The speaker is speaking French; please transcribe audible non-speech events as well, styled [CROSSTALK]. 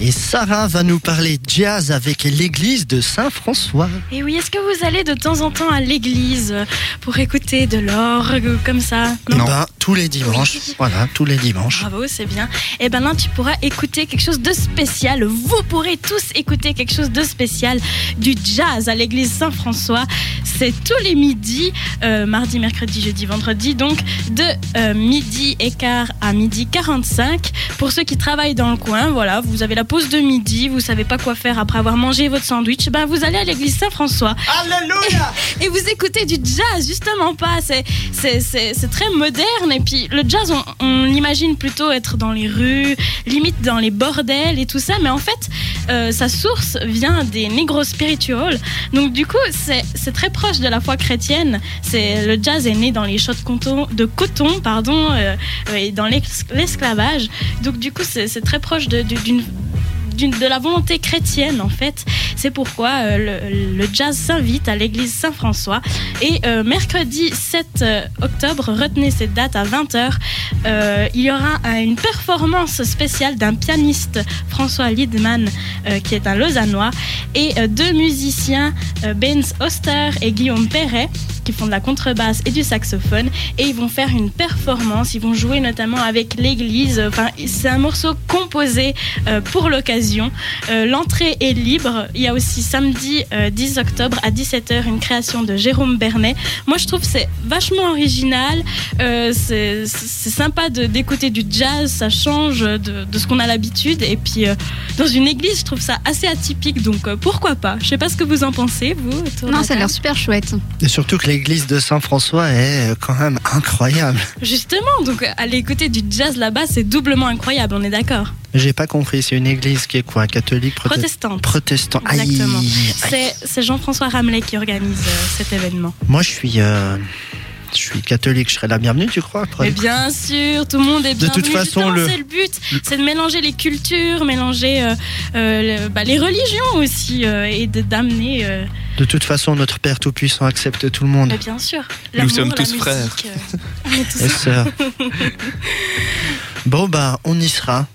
Et Sarah va nous parler jazz avec l'église de Saint-François. Et oui, est-ce que vous allez de temps en temps à l'église pour écouter de l'orgue comme ça? Non, ben, tous les dimanches. [LAUGHS] Voilà, tous les dimanches. Bravo, c'est bien. Et ben là, tu pourras écouter quelque chose de spécial. Vous pourrez tous écouter quelque chose de spécial du jazz à l'église Saint-François. C'est tous les midis, euh, mardi, mercredi, jeudi, vendredi, donc de euh, midi et quart à midi 45. Pour ceux qui travaillent dans le coin, voilà, vous avez la pause de midi, vous savez pas quoi faire après avoir mangé votre sandwich, ben vous allez à l'église Saint-François. Alléluia Et vous écoutez du jazz, justement pas. C'est, c'est, très moderne. Et puis le jazz, on, on l'imagine plutôt être dans les rues, limite dans les bordels et tout ça. Mais en fait, euh, sa source vient des negro spirituals. Donc du coup, c'est, c'est très proche de la foi chrétienne. C'est, le jazz est né dans les champs de coton, pardon, euh, et dans l'esclavage. Donc du coup, c'est, c'est très proche d'une- de la volonté chrétienne en fait. C'est pourquoi euh, le, jazz s'invite à l'église Saint-François. Et euh, mercredi 7 euh, octobre, retenez cette date à 20h, euh, il y aura une performance spéciale d'un pianiste, François Liedman, qui est un Lausannois, et deux musiciens, Benz Oster et Guillaume Perret, qui font de la contrebasse et du saxophone. Et ils vont faire une performance, ils vont jouer notamment avec l'église. Enfin, c'est un morceau composé euh, pour l'occasion. Euh, L'entrée est libre. Il y a aussi samedi euh, 10 octobre à 17h une création de Jérôme Bernet. Moi, je trouve que c'est vachement original. Euh, c'est sympa de- d'écouter du jazz. Ça change de, de ce qu'on a l'habitude. Et puis, euh, dans une église, je trouve ça assez atypique. Donc, euh, pourquoi pas? Je sais pas ce que vous en pensez, vous. Non, ça a l'air super chouette. Et surtout que l'église de Saint-François est euh, quand même incroyable. Justement, donc aller écouter du jazz là-bas, c'est doublement incroyable, on est d'accord. J'ai pas compris, c'est une église qui est quoi Catholique prote- Protestante. Protestant. Aïe, Exactement. C'est Jean-François Ramelet qui organise euh, cet événement. Moi, je suis, euh, je suis catholique. Je serais la bienvenue, tu crois Mais bien sûr, tout le monde est De bienvenu. toute façon, le- c'est le but, c'est de mélanger les cultures, mélanger euh, euh, le- bah, les religions aussi, euh, et de- d'amener. Euh, De toute façon, notre Père Tout-Puissant accepte tout le monde. mais bien sûr. Nous sommes tous musique, frères. euh, on est tous Et sœurs. [LAUGHS] bon, bah, on y sera.